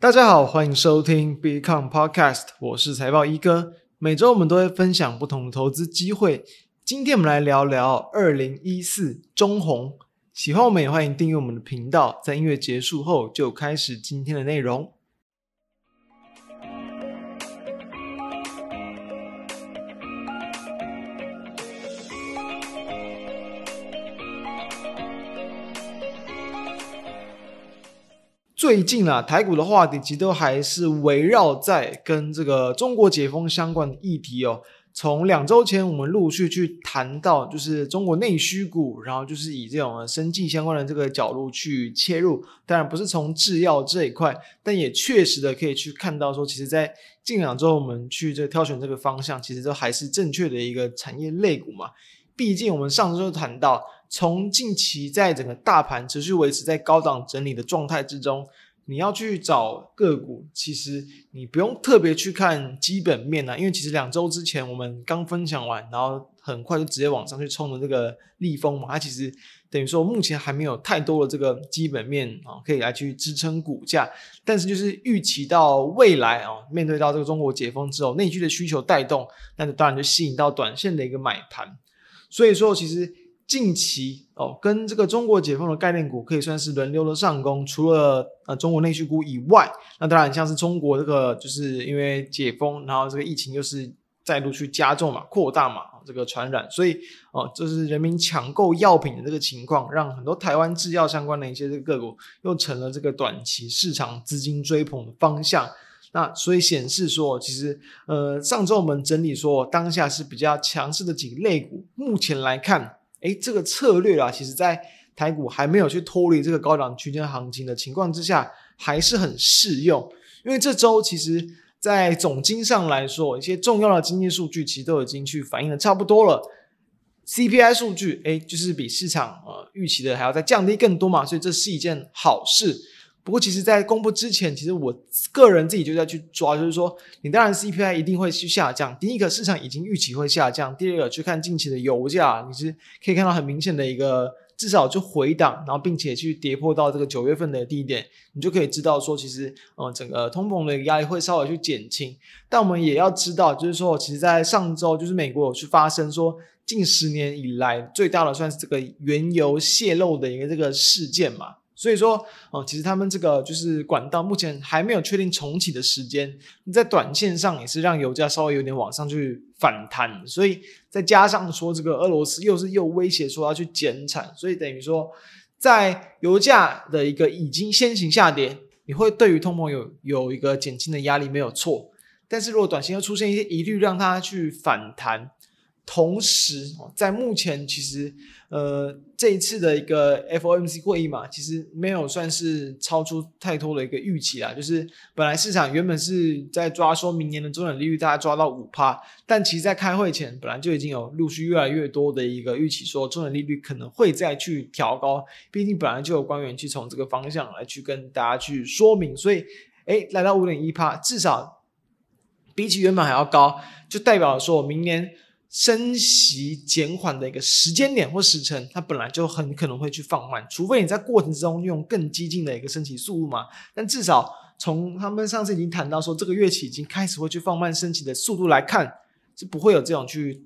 大家好，欢迎收听 Become Podcast，我是财报一哥。每周我们都会分享不同的投资机会。今天我们来聊聊二零一四中红。喜欢我们也欢迎订阅我们的频道。在音乐结束后，就开始今天的内容。最近啊，台股的话题其实都还是围绕在跟这个中国解封相关的议题哦。从两周前，我们陆续去谈到，就是中国内需股，然后就是以这种生技相关的这个角度去切入。当然不是从制药这一块，但也确实的可以去看到说，其实，在近两周我们去这个挑选这个方向，其实都还是正确的一个产业类股嘛。毕竟我们上周就谈到。从近期在整个大盘持续维持在高档整理的状态之中，你要去找个股，其实你不用特别去看基本面啊，因为其实两周之前我们刚分享完，然后很快就直接往上去冲的这个利丰嘛，它其实等于说目前还没有太多的这个基本面啊，可以来去支撑股价，但是就是预期到未来啊，面对到这个中国解封之后，内需的需求带动，那就当然就吸引到短线的一个买盘，所以说其实。近期哦，跟这个中国解封的概念股可以算是轮流的上攻。除了呃中国内需股以外，那当然像是中国这个，就是因为解封，然后这个疫情又是再度去加重嘛、扩大嘛，这个传染，所以哦，就是人民抢购药品的这个情况，让很多台湾制药相关的一些这个个股又成了这个短期市场资金追捧的方向。那所以显示说，其实呃上周我们整理说，当下是比较强势的几个类股，目前来看。诶，这个策略啊，其实在台股还没有去脱离这个高档区间行情的情况之下，还是很适用。因为这周其实，在总经上来说，一些重要的经济数据其实都已经去反映的差不多了。CPI 数据，诶，就是比市场呃预期的还要再降低更多嘛，所以这是一件好事。不过，其实，在公布之前，其实我个人自己就在去抓，就是说，你当然 CPI 一定会去下降。第一个，市场已经预期会下降；第二个，去看近期的油价，你是可以看到很明显的一个至少就回档，然后并且去跌破到这个九月份的低点，你就可以知道说，其实呃，整个通膨的压力会稍微去减轻。但我们也要知道，就是说，其实，在上周，就是美国有去发生说，近十年以来最大的算是这个原油泄漏的一个这个事件嘛。所以说，哦，其实他们这个就是管道，目前还没有确定重启的时间，在短线上也是让油价稍微有点往上去反弹，所以再加上说这个俄罗斯又是又威胁说要去减产，所以等于说在油价的一个已经先行下跌，你会对于通膨有有一个减轻的压力没有错，但是如果短线又出现一些疑虑，让它去反弹。同时，在目前其实，呃，这一次的一个 FOMC 会议嘛，其实没有算是超出太多的一个预期啦。就是本来市场原本是在抓说明年的中等利率大概抓到五趴，但其实在开会前本来就已经有陆续越来越多的一个预期，说中等利率可能会再去调高。毕竟本来就有官员去从这个方向来去跟大家去说明，所以，哎，来到五点一趴，至少比起原本还要高，就代表说明年。升息减缓的一个时间点或时程，它本来就很可能会去放慢，除非你在过程之中用更激进的一个升息速度嘛。但至少从他们上次已经谈到说，这个月起已经开始会去放慢升息的速度来看，是不会有这种去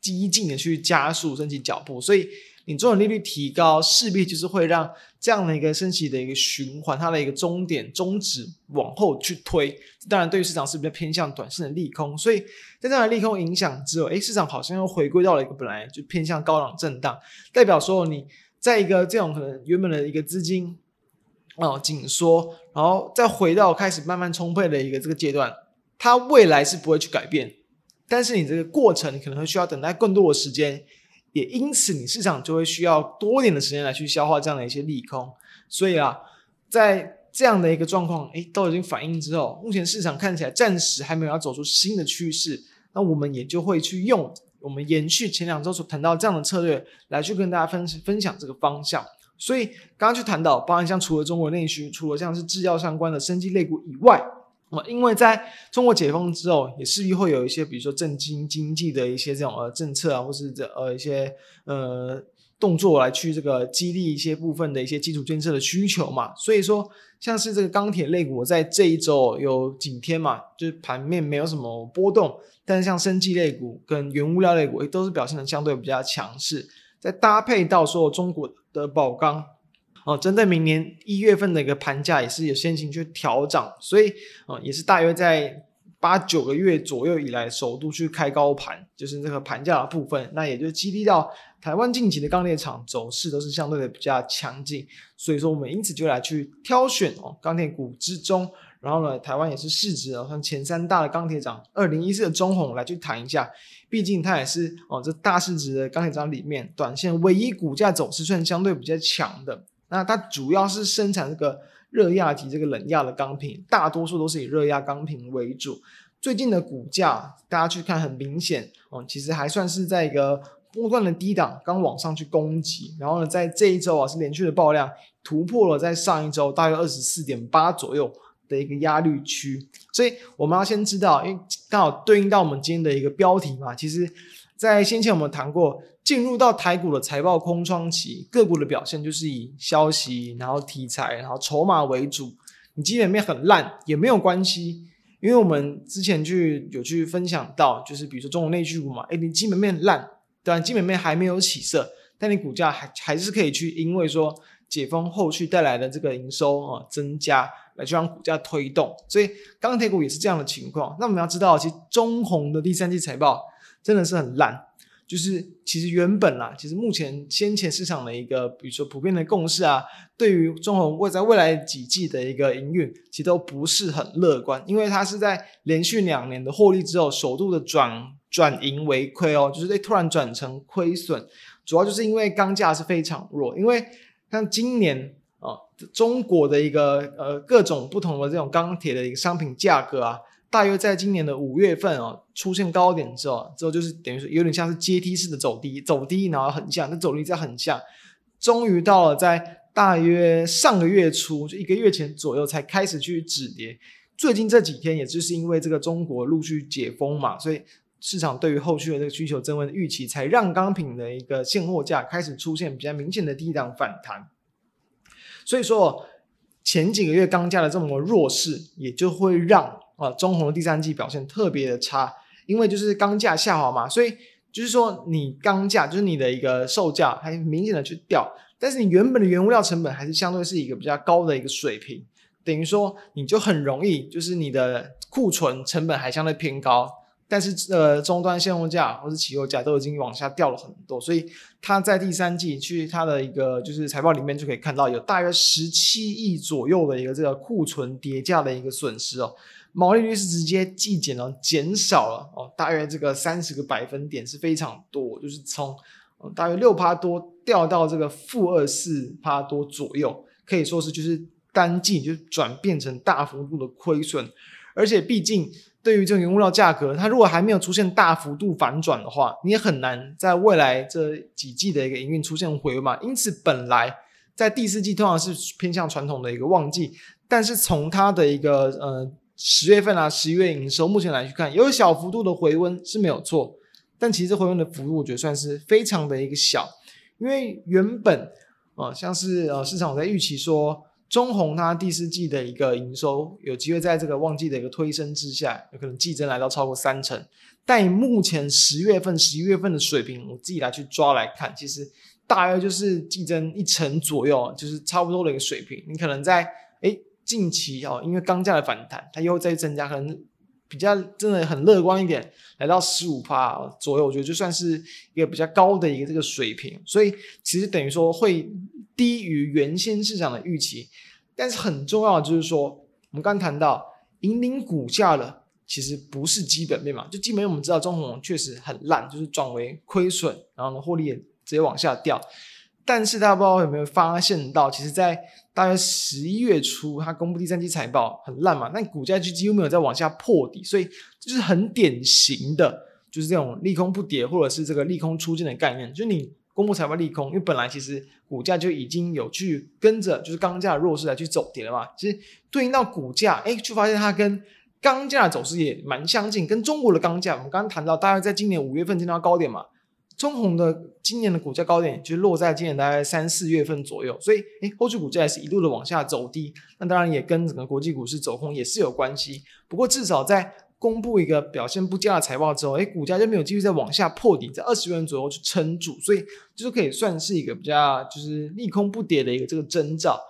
激进的去加速升息脚步，所以。你中短利率提高，势必就是会让这样的一个升息的一个循环，它的一个终点终止往后去推。当然，对于市场是比较偏向短线的利空。所以在这样的利空影响之后，诶，市场好像又回归到了一个本来就偏向高档震荡，代表说你在一个这种可能原本的一个资金哦紧缩，然后再回到开始慢慢充沛的一个这个阶段，它未来是不会去改变，但是你这个过程可能会需要等待更多的时间。也因此，你市场就会需要多点的时间来去消化这样的一些利空。所以啊，在这样的一个状况，诶，都已经反映之后，目前市场看起来暂时还没有要走出新的趋势。那我们也就会去用我们延续前两周所谈到这样的策略来去跟大家分分享这个方向。所以刚刚去谈到，包含像除了中国内需，除了像是制药相关的生技类股以外。因为在中国解封之后，也势必会有一些，比如说政经经济的一些这种呃政策啊，或是这呃一些呃动作来去这个激励一些部分的一些基础建设的需求嘛，所以说像是这个钢铁类股在这一周有几天嘛，就是盘面没有什么波动，但是像生技类股跟原物料类股都是表现的相对比较强势，再搭配到说中国的宝钢哦，针对明年一月份的一个盘价也是有先行去调涨，所以啊也是大约在。八九个月左右以来，首度去开高盘，就是这个盘价的部分，那也就激励到台湾近期的钢铁厂走势都是相对的比较强劲，所以说我们因此就来去挑选哦钢铁股之中，然后呢，台湾也是市值哦像前三大的钢铁厂，二零一四的中红来去谈一下，毕竟它也是哦这大市值的钢铁厂里面短线唯一股价走势算相对比较强的，那它主要是生产这个。热轧及这个冷轧的钢瓶，大多数都是以热轧钢瓶为主。最近的股价，大家去看，很明显哦，其实还算是在一个波段的低档，刚往上去攻击。然后呢，在这一周啊，是连续的爆量，突破了在上一周大约二十四点八左右的一个压力区。所以我们要先知道，因为刚好对应到我们今天的一个标题嘛，其实。在先前我们谈过，进入到台股的财报空窗期，个股的表现就是以消息、然后题材、然后筹码为主。你基本面很烂也没有关系，因为我们之前去有去分享到，就是比如说中国内需股嘛，诶，你基本面烂，对，基本面还没有起色，但你股价还还是可以去，因为说解封后续带来的这个营收啊增加，来去让股价推动。所以钢铁股也是这样的情况。那我们要知道，其实中红的第三季财报。真的是很烂，就是其实原本啦，其实目前先前市场的一个，比如说普遍的共识啊，对于中鸿未在未来几季的一个营运，其实都不是很乐观，因为它是在连续两年的获利之后，首度的转转盈为亏哦，就是在突然转成亏损，主要就是因为钢价是非常弱，因为像今年啊，中国的一个呃各种不同的这种钢铁的一个商品价格啊。大约在今年的五月份哦，出现高点之后，之后就是等于说有点像是阶梯式的走低，走低然后很像，那走低再很像，终于到了在大约上个月初，就一个月前左右才开始去止跌。最近这几天，也就是因为这个中国陆续解封嘛，所以市场对于后续的这个需求增温的预期，才让钢品的一个现货价开始出现比较明显的低档反弹。所以说前几个月钢价的这么弱势，也就会让。啊，中鸿的第三季表现特别的差，因为就是钢价下滑嘛，所以就是说你钢价就是你的一个售价还明显的去掉，但是你原本的原物料成本还是相对是一个比较高的一个水平，等于说你就很容易就是你的库存成本还相对偏高，但是呃终端现货价或是期货价都已经往下掉了很多，所以它在第三季去它的一个就是财报里面就可以看到有大约十七亿左右的一个这个库存跌价的一个损失哦。毛利率是直接季减了，减少了哦，大约这个三十个百分点是非常多，就是从大约六趴多掉到这个负二四趴多左右，可以说是就是单季就转变成大幅度的亏损，而且毕竟对于这个原物料价格，它如果还没有出现大幅度反转的话，你也很难在未来这几季的一个营运出现回嘛。因此，本来在第四季通常是偏向传统的一个旺季，但是从它的一个呃。十月份啊，十一月营收目前来去看，有小幅度的回温是没有错，但其实回温的幅度我觉得算是非常的一个小，因为原本啊，像是呃市场我在预期说中红它第四季的一个营收有机会在这个旺季的一个推升之下，有可能季增来到超过三成，但以目前十月份、十一月份的水平，我自己来去抓来看，其实大约就是季增一成左右，就是差不多的一个水平，你可能在。近期哦，因为钢价的反弹，它又在增加，可能比较真的很乐观一点，来到十五趴左右，我觉得就算是一个比较高的一个这个水平，所以其实等于说会低于原先市场的预期。但是很重要的就是说，我们刚谈到引领股价的其实不是基本面嘛，就基本面我们知道中鸿确实很烂，就是转为亏损，然后呢获利也直接往下掉。但是大家不知道有没有发现到，其实，在大约十一月初，它公布第三季财报很烂嘛，那股价就几乎没有再往下破底，所以就是很典型的，就是这种利空不跌，或者是这个利空出尽的概念。就你公布财报利空，因为本来其实股价就已经有去跟着就是钢价的弱势来去走跌了嘛。其实对应到股价，哎，就发现它跟钢价的走势也蛮相近，跟中国的钢价，我们刚刚谈到，大概在今年五月份见到高点嘛。中鸿的今年的股价高点就落在今年大概三四月份左右，所以诶，后续股价也是一路的往下走低。那当然也跟整个国际股市走空也是有关系。不过至少在公布一个表现不佳的财报之后，诶，股价就没有继续再往下破底，在二十元左右去撑住，所以就是可以算是一个比较就是利空不跌的一个这个征兆。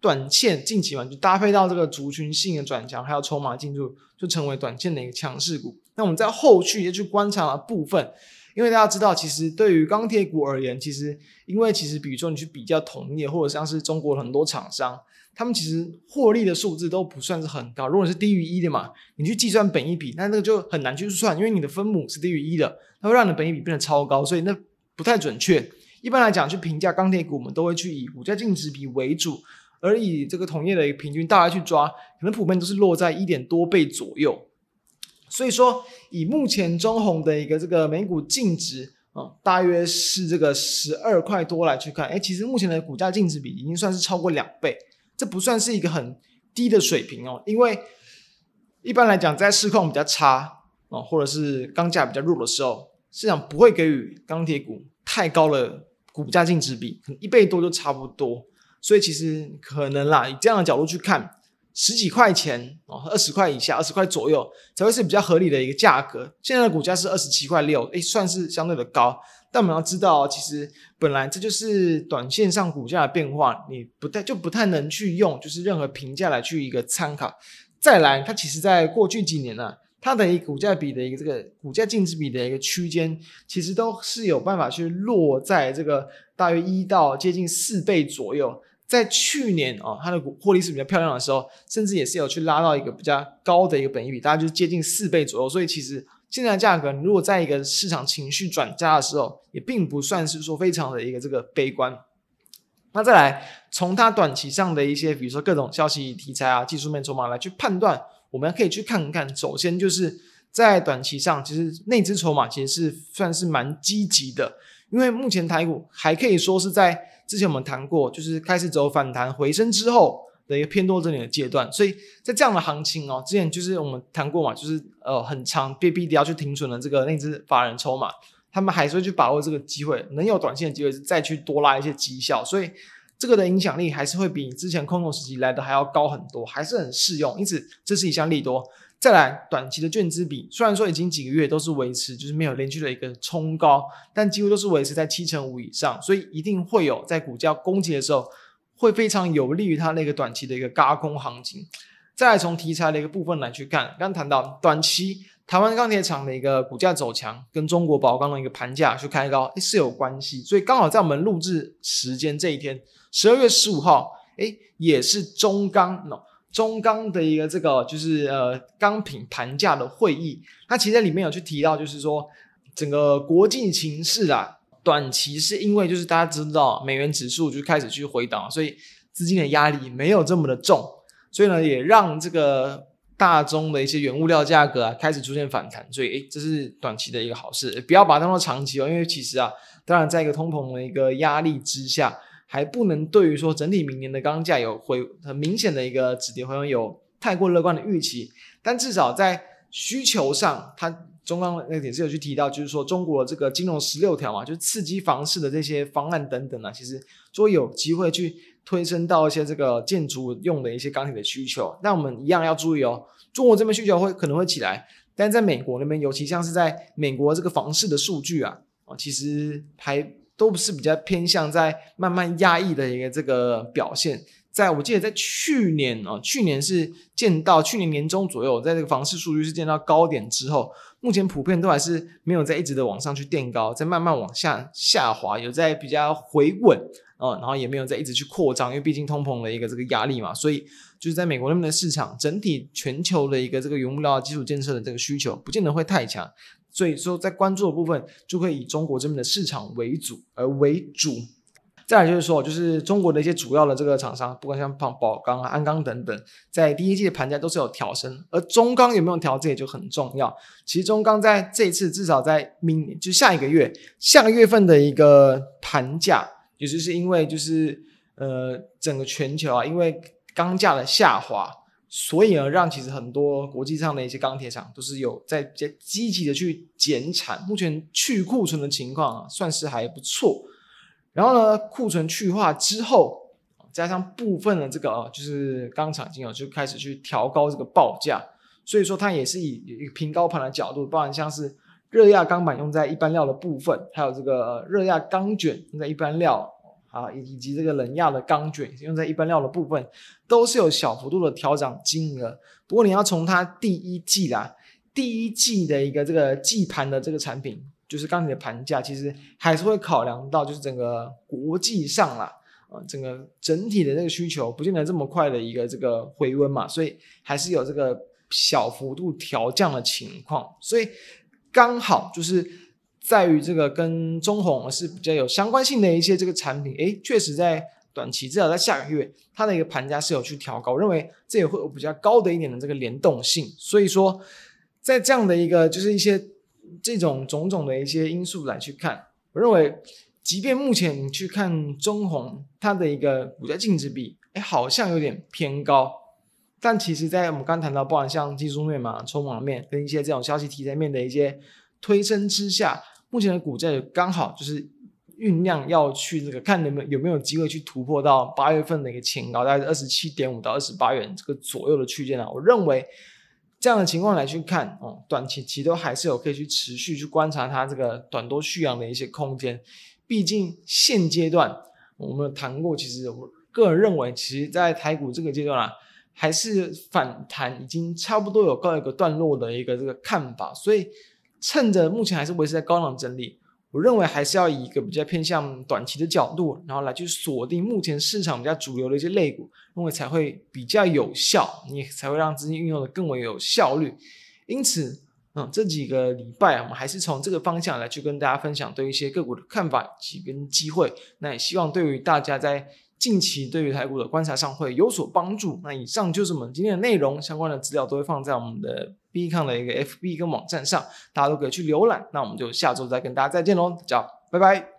短线近期嘛，就搭配到这个族群性的转强，还有筹码进入，就成为短线的一个强势股。那我们在后续也去观察的部分，因为大家知道，其实对于钢铁股而言，其实因为其实比如说你去比较同业，或者像是中国很多厂商，他们其实获利的数字都不算是很高。如果是低于一的嘛，你去计算本益比，那那个就很难去算，因为你的分母是低于一的，它会让你的本益比变得超高，所以那不太准确。一般来讲，去评价钢铁股，我们都会去以股价净值比为主。而以这个同业的一个平均大概去抓，可能普遍都是落在一点多倍左右。所以说，以目前中鸿的一个这个每股净值啊、大约是这个十二块多来去看，哎，其实目前的股价净值比已经算是超过两倍，这不算是一个很低的水平哦。因为一般来讲，在市况比较差啊、或者是钢价比较弱的时候，市场不会给予钢铁股太高的股价净值比，可能一倍多就差不多。所以其实可能啦，以这样的角度去看，十几块钱哦，二十块以下，二十块左右才会是比较合理的一个价格。现在的股价是二十七块六，诶，算是相对的高。但我们要知道，其实本来这就是短线上股价的变化，你不太就不太能去用就是任何评价来去一个参考。再来，它其实在过去几年呢、啊，它的一个股价比的一个这个股价净值比的一个区间，其实都是有办法去落在这个大约一到接近四倍左右。在去年哦，它的股获利是比较漂亮的时候，甚至也是有去拉到一个比较高的一个本益比，大概就是接近四倍左右。所以其实现在的价格，如果在一个市场情绪转佳的时候，也并不算是说非常的一个这个悲观。那再来从它短期上的一些，比如说各种消息题材啊、技术面筹码来去判断，我们可以去看看。首先就是在短期上，其实内资筹码其实是算是蛮积极的，因为目前台股还可以说是在。之前我们谈过，就是开始走反弹回升之后的一个偏多整理的阶段，所以在这样的行情哦，之前就是我们谈过嘛，就是呃很长被逼的要去停损的这个那只法人筹码，他们还是会去把握这个机会，能有短线的机会再去多拉一些绩效，所以这个的影响力还是会比之前空头时期来的还要高很多，还是很适用，因此这是一项利多。再来，短期的券资比虽然说已经几个月都是维持，就是没有连续的一个冲高，但几乎都是维持在七成五以上，所以一定会有在股价攻击的时候，会非常有利于它那个短期的一个轧空行情。再来从题材的一个部分来去看，刚谈到短期台湾钢铁厂的一个股价走强，跟中国宝钢的一个盘价去开高，是有关系，所以刚好在我们录制时间这一天，十二月十五号，诶也是中钢中钢的一个这个就是呃钢品盘价的会议，它其实里面有去提到，就是说整个国际情势啊，短期是因为就是大家知道美元指数就开始去回档，所以资金的压力没有这么的重，所以呢也让这个大宗的一些原物料价格啊开始出现反弹，所以诶这是短期的一个好事，不要把它当做长期哦，因为其实啊，当然在一个通膨的一个压力之下。还不能对于说整体明年的钢价有回很明显的一个止跌回升有太过乐观的预期，但至少在需求上，它中钢那个点是有去提到，就是说中国的这个金融十六条嘛，就是刺激房市的这些方案等等啊，其实就有机会去推升到一些这个建筑用的一些钢铁的需求。那我们一样要注意哦，中国这边需求会可能会起来，但在美国那边，尤其像是在美国这个房市的数据啊，啊，其实还。都不是比较偏向在慢慢压抑的一个这个表现，在我记得在去年啊，去年是见到去年年中左右，在这个房市数据是见到高点之后，目前普遍都还是没有在一直的往上去垫高，在慢慢往下下滑，有在比较回稳啊，然后也没有在一直去扩张，因为毕竟通膨的一个这个压力嘛，所以就是在美国那边的市场，整体全球的一个这个原物料基础建设的这个需求，不见得会太强。所以说，在关注的部分就会以中国这边的市场为主而为主。再来就是说，就是中国的一些主要的这个厂商，不管像宝钢啊、鞍钢等等，在第一季的盘价都是有调升，而中钢有没有调，这也就很重要。其实中钢在这一次至少在明就下一个月下个月份的一个盘价，也就是因为就是呃整个全球啊，因为钢价的下滑。所以呢，让其实很多国际上的一些钢铁厂都是有在在积极的去减产，目前去库存的情况啊，算是还不错。然后呢，库存去化之后，加上部分的这个啊，就是钢厂已经有就开始去调高这个报价，所以说它也是以一个平高盘的角度，包含像是热轧钢板用在一般料的部分，还有这个热轧钢卷用在一般料。啊，以以及这个冷轧的钢卷用在一般料的部分，都是有小幅度的调涨金额。不过你要从它第一季啦，第一季的一个这个季盘的这个产品，就是钢铁的盘价，其实还是会考量到就是整个国际上啦，啊，整个整体的这个需求不见得这么快的一个这个回温嘛，所以还是有这个小幅度调降的情况。所以刚好就是。在于这个跟中红是比较有相关性的一些这个产品，诶，确实在短期至少在下个月，它的一个盘价是有去调高，我认为这也会有比较高的一点的这个联动性。所以说，在这样的一个就是一些这种种种的一些因素来去看，我认为，即便目前你去看中鸿它的一个股价净值比，诶，好像有点偏高，但其实，在我们刚谈到，不管像技术面嘛、筹码面跟一些这种消息题材面的一些推升之下。目前的股价也刚好就是酝酿要去这个看能不能有没有机会去突破到八月份的一个前高，大概是二十七点五到二十八元这个左右的区间啊。我认为这样的情况来去看，哦，短期其实都还是有可以去持续去观察它这个短多续阳的一些空间。毕竟现阶段我们谈过，其实我个人认为，其实在台股这个阶段啊，还是反弹已经差不多有告一个段落的一个这个看法，所以。趁着目前还是维持在高档整理，我认为还是要以一个比较偏向短期的角度，然后来去锁定目前市场比较主流的一些类股，认为才会比较有效，你才会让资金运用的更为有效率。因此，嗯，这几个礼拜我们还是从这个方向来去跟大家分享对一些个股的看法以及跟机会。那也希望对于大家在近期对于台股的观察上会有所帮助。那以上就是我们今天的内容，相关的资料都会放在我们的。Bcon 的一个 FB 跟网站上，大家都可以去浏览。那我们就下周再跟大家再见喽，大家拜拜。